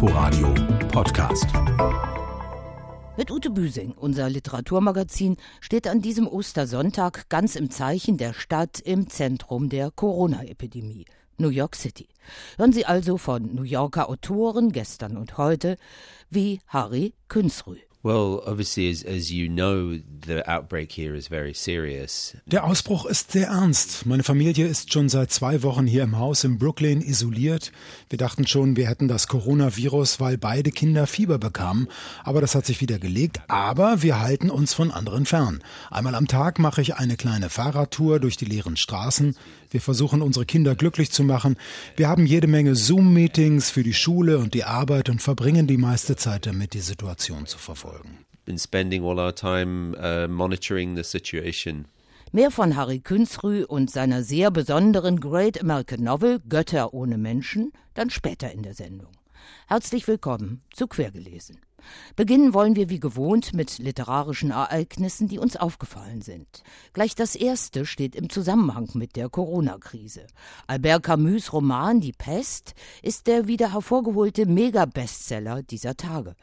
Inforadio Podcast. Mit Ute Büsing, unser Literaturmagazin, steht an diesem Ostersonntag ganz im Zeichen der Stadt im Zentrum der Corona-Epidemie. New York City. Hören Sie also von New Yorker Autoren gestern und heute wie Harry Künzrü. Der Ausbruch ist sehr ernst. Meine Familie ist schon seit zwei Wochen hier im Haus in Brooklyn isoliert. Wir dachten schon, wir hätten das Coronavirus, weil beide Kinder Fieber bekamen. Aber das hat sich wieder gelegt. Aber wir halten uns von anderen fern. Einmal am Tag mache ich eine kleine Fahrradtour durch die leeren Straßen. Wir versuchen, unsere Kinder glücklich zu machen. Wir haben jede Menge Zoom-Meetings für die Schule und die Arbeit und verbringen die meiste Zeit damit, die Situation zu verfolgen. Been spending all our time uh, monitoring the situation. Mehr von Harry Künzrü und seiner sehr besonderen Great American Novel Götter ohne Menschen dann später in der Sendung. Herzlich willkommen zu Quergelesen. Beginnen wollen wir wie gewohnt mit literarischen Ereignissen, die uns aufgefallen sind. Gleich das erste steht im Zusammenhang mit der Corona-Krise. Albert Camus' Roman Die Pest ist der wieder hervorgeholte Mega-Bestseller dieser Tage.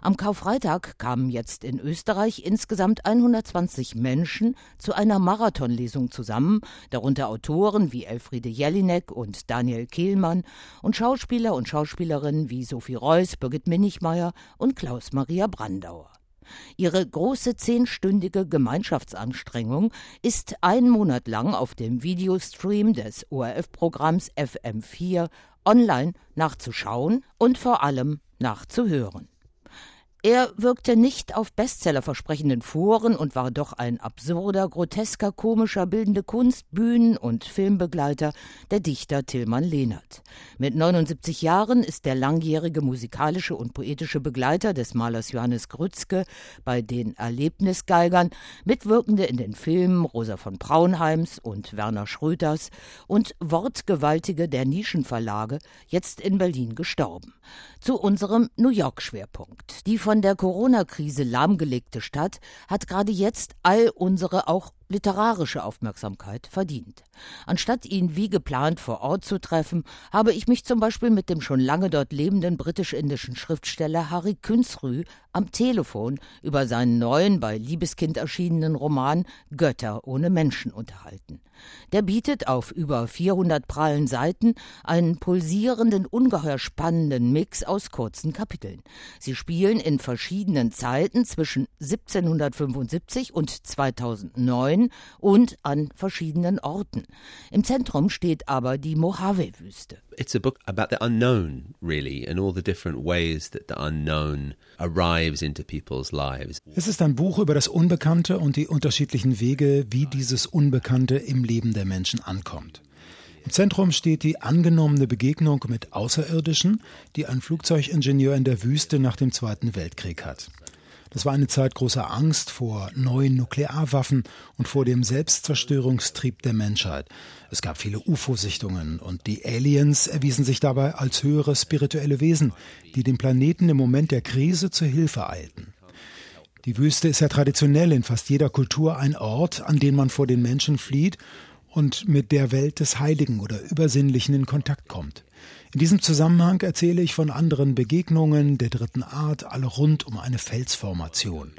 Am Karfreitag kamen jetzt in Österreich insgesamt 120 Menschen zu einer Marathonlesung zusammen, darunter Autoren wie Elfriede Jelinek und Daniel Kehlmann und Schauspieler und Schauspielerinnen wie Sophie Reuss, Birgit Minichmeier und Klaus-Maria Brandauer. Ihre große zehnstündige Gemeinschaftsanstrengung ist einen Monat lang auf dem Videostream des ORF-Programms FM4 online nachzuschauen und vor allem nachzuhören. Er wirkte nicht auf Bestseller versprechenden Foren und war doch ein absurder, grotesker, komischer, bildende Kunst, Bühnen- und Filmbegleiter der Dichter Tillmann Lehnert. Mit 79 Jahren ist der langjährige musikalische und poetische Begleiter des Malers Johannes Grützke bei den Erlebnisgeigern, Mitwirkende in den Filmen Rosa von Braunheims und Werner Schröters und Wortgewaltige der Nischenverlage, jetzt in Berlin gestorben. Zu unserem New York-Schwerpunkt. Die von der Corona-Krise lahmgelegte Stadt hat gerade jetzt all unsere auch literarische Aufmerksamkeit verdient. Anstatt ihn wie geplant vor Ort zu treffen, habe ich mich zum Beispiel mit dem schon lange dort lebenden britisch-indischen Schriftsteller Harry Künzrü am Telefon über seinen neuen, bei Liebeskind erschienenen Roman Götter ohne Menschen unterhalten. Der bietet auf über 400 prallen Seiten einen pulsierenden, ungeheuer spannenden Mix aus kurzen Kapiteln. Sie spielen in verschiedenen Zeiten zwischen 1775 und 2009 Syrien und an verschiedenen Orten. Im Zentrum steht aber die Mojave-Wüste. It's a book about the unknown, really, and all the different ways that the unknown arrives into people's lives. Es ist ein Buch über das Unbekannte und die unterschiedlichen Wege, wie dieses Unbekannte im Leben der Menschen ankommt. Im Zentrum steht die angenommene Begegnung mit Außerirdischen, die ein Flugzeugingenieur in der Wüste nach dem Zweiten Weltkrieg hat. Das war eine Zeit großer Angst vor neuen Nuklearwaffen und vor dem Selbstzerstörungstrieb der Menschheit. Es gab viele UFO-Sichtungen und die Aliens erwiesen sich dabei als höhere spirituelle Wesen, die dem Planeten im Moment der Krise zur Hilfe eilten. Die Wüste ist ja traditionell in fast jeder Kultur ein Ort, an den man vor den Menschen flieht und mit der Welt des Heiligen oder Übersinnlichen in Kontakt kommt. In diesem Zusammenhang erzähle ich von anderen Begegnungen der dritten Art, alle rund um eine Felsformation.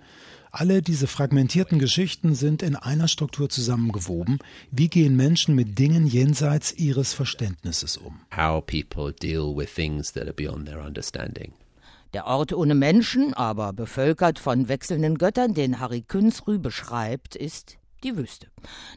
Alle diese fragmentierten Geschichten sind in einer Struktur zusammengewoben. Wie gehen Menschen mit Dingen jenseits ihres Verständnisses um? How people deal with things that are beyond their understanding. Der Ort ohne Menschen, aber bevölkert von wechselnden Göttern, den Harry Künzrü beschreibt, ist die Wüste.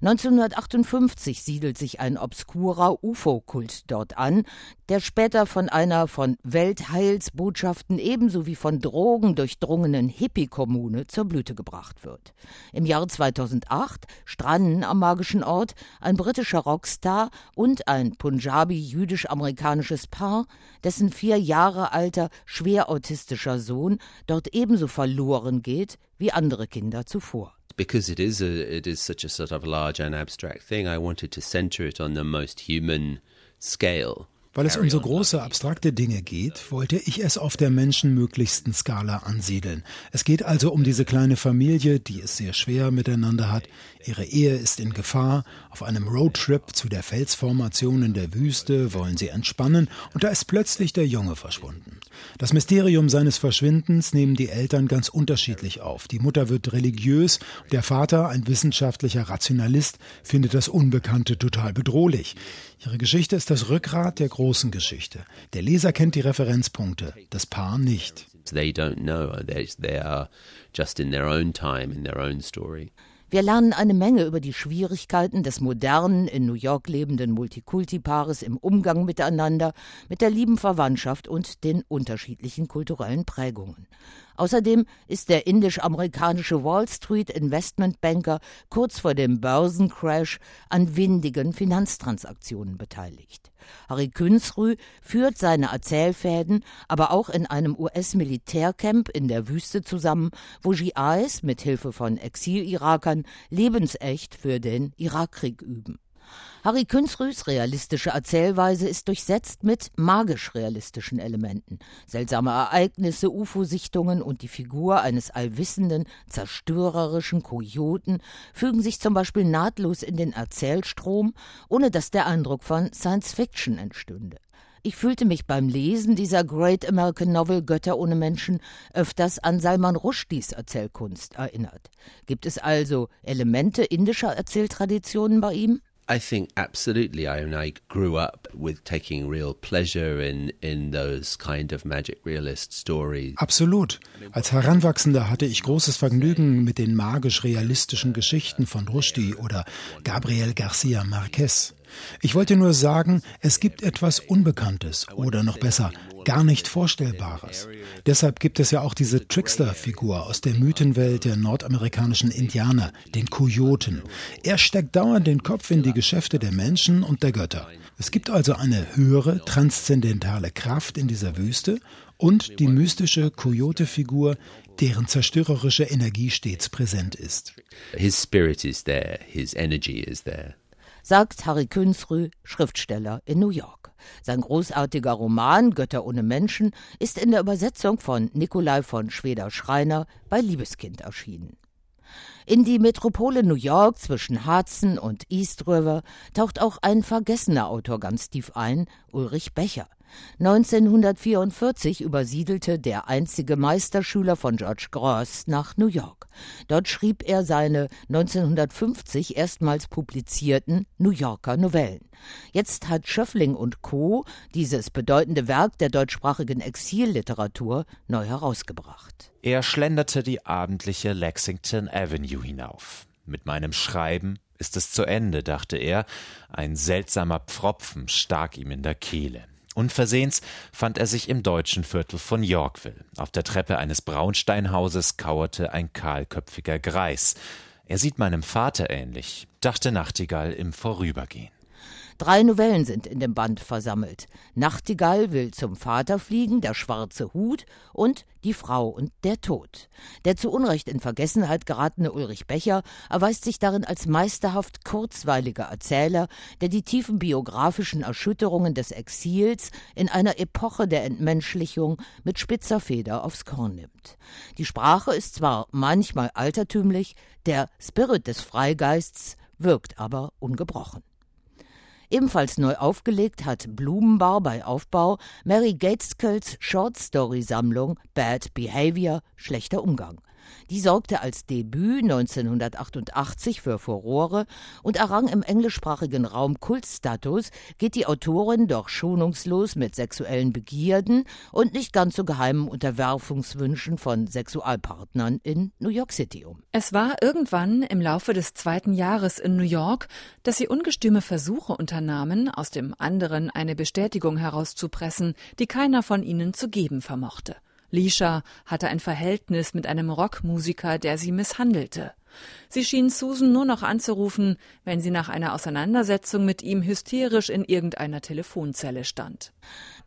1958 siedelt sich ein obskurer UFO-Kult dort an, der später von einer von Weltheilsbotschaften ebenso wie von Drogen durchdrungenen Hippie-Kommune zur Blüte gebracht wird. Im Jahr 2008 stranden am magischen Ort ein britischer Rockstar und ein Punjabi-jüdisch-amerikanisches Paar, dessen vier Jahre alter, schwer autistischer Sohn dort ebenso verloren geht wie andere Kinder zuvor because it is a it is such a sort of large and abstract thing, I wanted to center it on the most human scale. Weil es um so große, abstrakte Dinge geht, wollte ich es auf der menschenmöglichsten Skala ansiedeln. Es geht also um diese kleine Familie, die es sehr schwer miteinander hat. Ihre Ehe ist in Gefahr. Auf einem Roadtrip zu der Felsformation in der Wüste wollen sie entspannen und da ist plötzlich der Junge verschwunden. Das Mysterium seines Verschwindens nehmen die Eltern ganz unterschiedlich auf. Die Mutter wird religiös, der Vater, ein wissenschaftlicher Rationalist, findet das Unbekannte total bedrohlich. Ihre Geschichte ist das Rückgrat der großen Geschichte. Der Leser kennt die Referenzpunkte, das Paar nicht. Wir lernen eine Menge über die Schwierigkeiten des modernen, in New York lebenden Multikulti-Paares im Umgang miteinander, mit der lieben Verwandtschaft und den unterschiedlichen kulturellen Prägungen. Außerdem ist der indisch-amerikanische Wall Street Investmentbanker kurz vor dem Börsencrash an windigen Finanztransaktionen beteiligt. Harry Künsrü führt seine Erzählfäden aber auch in einem US-Militärcamp in der Wüste zusammen, wo GIs mit Hilfe von Exil-Irakern lebensecht für den Irakkrieg üben. Harry Künsrüs realistische Erzählweise ist durchsetzt mit magisch-realistischen Elementen. Seltsame Ereignisse, UFO-Sichtungen und die Figur eines allwissenden, zerstörerischen Kojoten fügen sich zum Beispiel nahtlos in den Erzählstrom, ohne dass der Eindruck von Science Fiction entstünde. Ich fühlte mich beim Lesen dieser Great American Novel Götter ohne Menschen öfters an Salman Rushdies Erzählkunst erinnert. Gibt es also Elemente indischer Erzähltraditionen bei ihm? I think absolutely. I mean, I grew up with taking real pleasure in in those kind of magic realist stories. Absolut. Als Heranwachsender hatte ich großes Vergnügen mit den magisch-realistischen Geschichten von Rushdie oder Gabriel Garcia Marquez. Ich wollte nur sagen, es gibt etwas Unbekanntes oder noch besser, gar nicht Vorstellbares. Deshalb gibt es ja auch diese Trickster-Figur aus der Mythenwelt der nordamerikanischen Indianer, den Kojoten. Er steckt dauernd den Kopf in die Geschäfte der Menschen und der Götter. Es gibt also eine höhere, transzendentale Kraft in dieser Wüste und die mystische Kojote-Figur, deren zerstörerische Energie stets präsent ist. His spirit is there, his energy is there sagt Harry Künsrü, Schriftsteller in New York. Sein großartiger Roman Götter ohne Menschen ist in der Übersetzung von Nikolai von Schweder-Schreiner bei Liebeskind erschienen. In die Metropole New York zwischen Hudson und East River taucht auch ein vergessener Autor ganz tief ein, Ulrich Becher. 1944 übersiedelte der einzige Meisterschüler von George Gross nach New York. Dort schrieb er seine 1950 erstmals publizierten New Yorker Novellen. Jetzt hat Schöffling und Co. dieses bedeutende Werk der deutschsprachigen Exilliteratur neu herausgebracht. Er schlenderte die abendliche Lexington Avenue hinauf. Mit meinem Schreiben ist es zu Ende, dachte er. Ein seltsamer Pfropfen stak ihm in der Kehle. Unversehens fand er sich im deutschen Viertel von Yorkville. Auf der Treppe eines Braunsteinhauses kauerte ein kahlköpfiger Greis. Er sieht meinem Vater ähnlich, dachte Nachtigall im Vorübergehen. Drei Novellen sind in dem Band versammelt. Nachtigall will zum Vater fliegen, der schwarze Hut und die Frau und der Tod. Der zu Unrecht in Vergessenheit geratene Ulrich Becher erweist sich darin als meisterhaft kurzweiliger Erzähler, der die tiefen biografischen Erschütterungen des Exils in einer Epoche der Entmenschlichung mit spitzer Feder aufs Korn nimmt. Die Sprache ist zwar manchmal altertümlich, der Spirit des Freigeists wirkt aber ungebrochen. Ebenfalls neu aufgelegt hat Blumenbar bei Aufbau Mary Gateskölds Short-Story-Sammlung Bad Behavior, schlechter Umgang. Die sorgte als Debüt 1988 für Furore und errang im englischsprachigen Raum Kultstatus, geht die Autorin doch schonungslos mit sexuellen Begierden und nicht ganz so geheimen Unterwerfungswünschen von Sexualpartnern in New York City um. Es war irgendwann im Laufe des zweiten Jahres in New York, dass sie ungestüme Versuche unternahmen, aus dem anderen eine Bestätigung herauszupressen, die keiner von ihnen zu geben vermochte. Lisha hatte ein Verhältnis mit einem Rockmusiker, der sie misshandelte. Sie schien Susan nur noch anzurufen, wenn sie nach einer Auseinandersetzung mit ihm hysterisch in irgendeiner Telefonzelle stand.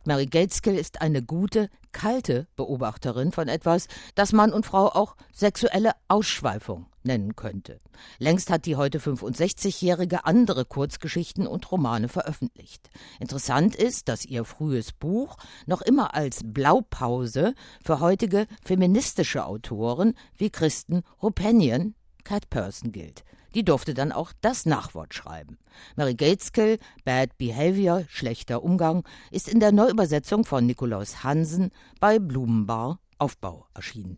Mary Gateskill ist eine gute, kalte Beobachterin von etwas, das Mann und Frau auch sexuelle Ausschweifung nennen könnte. Längst hat die heute 65-Jährige andere Kurzgeschichten und Romane veröffentlicht. Interessant ist, dass ihr frühes Buch noch immer als Blaupause für heutige feministische Autoren wie Kristen Rupenian Catperson gilt. Die durfte dann auch das Nachwort schreiben. Mary Gateskill, Bad Behavior, schlechter Umgang, ist in der Neuübersetzung von Nikolaus Hansen bei Blumenbar Aufbau erschienen.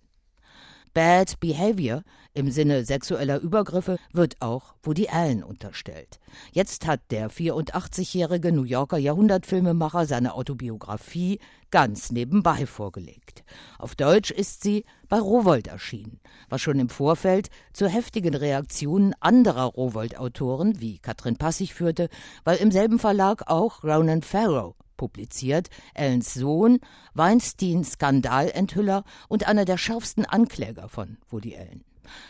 Bad Behavior im Sinne sexueller Übergriffe wird auch Woody Allen unterstellt. Jetzt hat der 84-jährige New Yorker Jahrhundertfilmemacher seine Autobiografie ganz nebenbei vorgelegt. Auf Deutsch ist sie bei Rowold erschienen, was schon im Vorfeld zu heftigen Reaktionen anderer Rowold-Autoren wie Katrin Passig führte, weil im selben Verlag auch Ronan Farrow publiziert, Ellens Sohn, Weinsteins Skandalenthüller und einer der schärfsten Ankläger von Woody Allen.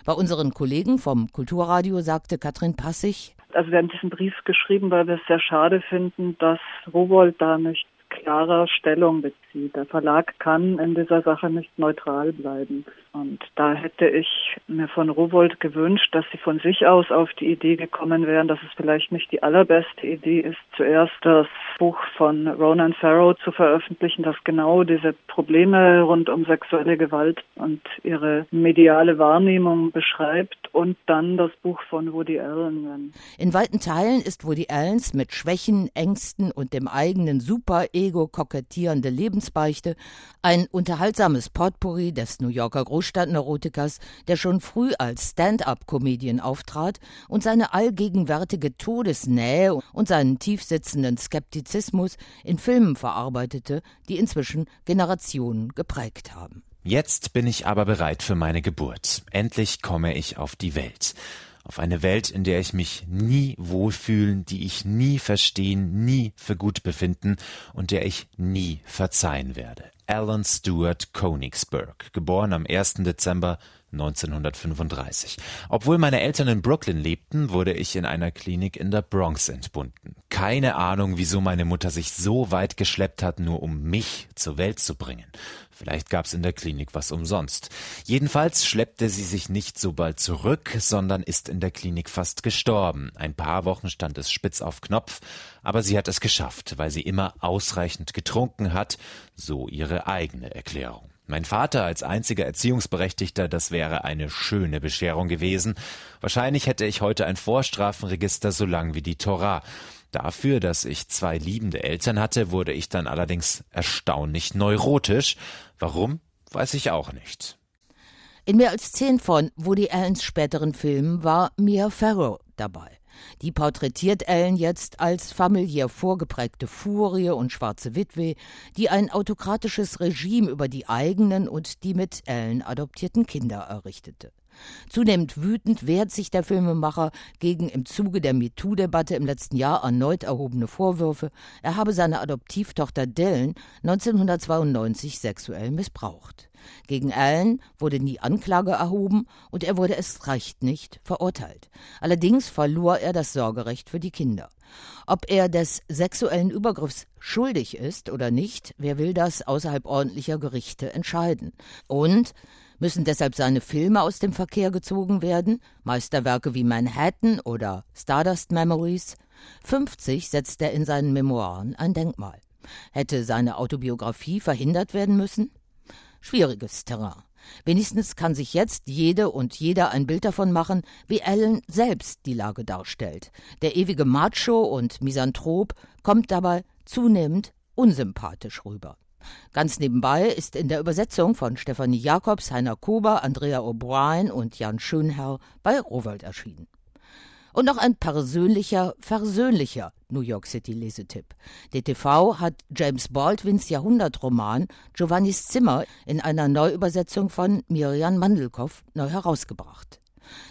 Bei unseren Kollegen vom Kulturradio sagte Katrin Passig, also wir haben diesen Brief geschrieben, weil wir es sehr schade finden, dass Rowold da nicht klarer Stellung bezieht. Der Verlag kann in dieser Sache nicht neutral bleiben. Und da hätte ich mir von Rowold gewünscht, dass sie von sich aus auf die Idee gekommen wären, dass es vielleicht nicht die allerbeste Idee ist, zuerst das Buch von Ronan Farrow zu veröffentlichen, das genau diese Probleme rund um sexuelle Gewalt und ihre mediale Wahrnehmung beschreibt und dann das Buch von Woody Allen. In weiten Teilen ist Woody Allens mit Schwächen, Ängsten und dem eigenen Super-Ego kokettierende Lebensbeichte ein unterhaltsames Potpourri des New Yorker Groß Großstadtneurotikers, der schon früh als Stand-up-Comedian auftrat und seine allgegenwärtige Todesnähe und seinen tiefsitzenden Skeptizismus in Filmen verarbeitete, die inzwischen Generationen geprägt haben. Jetzt bin ich aber bereit für meine Geburt. Endlich komme ich auf die Welt. Auf eine Welt, in der ich mich nie wohlfühlen, die ich nie verstehen, nie für gut befinden und der ich nie verzeihen werde. Alan Stewart Konigsberg, geboren am 1. Dezember 1935. Obwohl meine Eltern in Brooklyn lebten, wurde ich in einer Klinik in der Bronx entbunden. Keine Ahnung, wieso meine Mutter sich so weit geschleppt hat, nur um mich zur Welt zu bringen. Vielleicht gab's in der Klinik was umsonst. Jedenfalls schleppte sie sich nicht so bald zurück, sondern ist in der Klinik fast gestorben. Ein paar Wochen stand es spitz auf Knopf, aber sie hat es geschafft, weil sie immer ausreichend getrunken hat, so ihre eigene Erklärung. Mein Vater als einziger Erziehungsberechtigter, das wäre eine schöne Bescherung gewesen. Wahrscheinlich hätte ich heute ein Vorstrafenregister so lang wie die Tora. Dafür, dass ich zwei liebende Eltern hatte, wurde ich dann allerdings erstaunlich neurotisch. Warum, weiß ich auch nicht. In mehr als zehn von Woody Allens späteren Filmen war Mia Farrow dabei. Die porträtiert Ellen jetzt als familiär vorgeprägte Furie und schwarze Witwe, die ein autokratisches Regime über die eigenen und die mit Ellen adoptierten Kinder errichtete. Zunehmend wütend wehrt sich der Filmemacher gegen im Zuge der MeToo-Debatte im letzten Jahr erneut erhobene Vorwürfe, er habe seine Adoptivtochter Dylan 1992 sexuell missbraucht. Gegen Allen wurde nie Anklage erhoben und er wurde es recht nicht verurteilt. Allerdings verlor er das Sorgerecht für die Kinder. Ob er des sexuellen Übergriffs schuldig ist oder nicht, wer will das außerhalb ordentlicher Gerichte entscheiden? Und Müssen deshalb seine Filme aus dem Verkehr gezogen werden? Meisterwerke wie Manhattan oder Stardust Memories? 50 setzt er in seinen Memoiren ein Denkmal. Hätte seine Autobiografie verhindert werden müssen? Schwieriges Terrain. Wenigstens kann sich jetzt jede und jeder ein Bild davon machen, wie Allen selbst die Lage darstellt. Der ewige Macho und Misanthrop kommt dabei zunehmend unsympathisch rüber. Ganz nebenbei ist in der Übersetzung von Stefanie Jacobs, Heiner Kober, Andrea O'Brien und Jan Schönherr bei Rowold erschienen. Und noch ein persönlicher, versöhnlicher New York City Lesetipp. DTV hat James Baldwins Jahrhundertroman Giovannis Zimmer in einer Neuübersetzung von Miriam Mandelkow neu herausgebracht.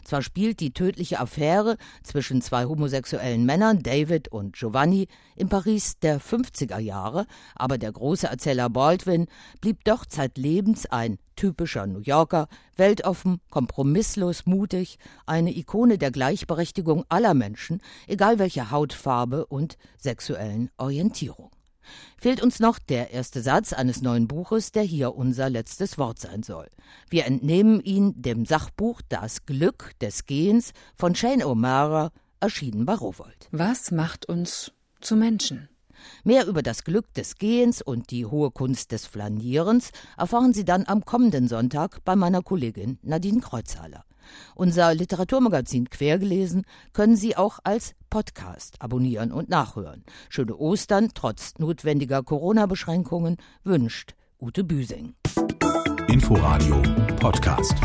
Zwar spielt die tödliche Affäre zwischen zwei homosexuellen Männern, David und Giovanni, in Paris der 50er Jahre, aber der große Erzähler Baldwin blieb doch zeitlebens ein typischer New Yorker, weltoffen, kompromisslos mutig, eine Ikone der Gleichberechtigung aller Menschen, egal welche Hautfarbe und sexuellen Orientierung. Fehlt uns noch der erste Satz eines neuen Buches, der hier unser letztes Wort sein soll. Wir entnehmen ihn dem Sachbuch Das Glück des Gehens von Shane O'Mara, erschienen bei Rowold. Was macht uns zu Menschen? Mehr über das Glück des Gehens und die hohe Kunst des Flanierens erfahren Sie dann am kommenden Sonntag bei meiner Kollegin Nadine Kreuzhaler. Unser Literaturmagazin Quergelesen können Sie auch als Podcast abonnieren und nachhören. Schöne Ostern trotz notwendiger Corona-Beschränkungen wünscht Ute Büsing. Inforadio Podcast.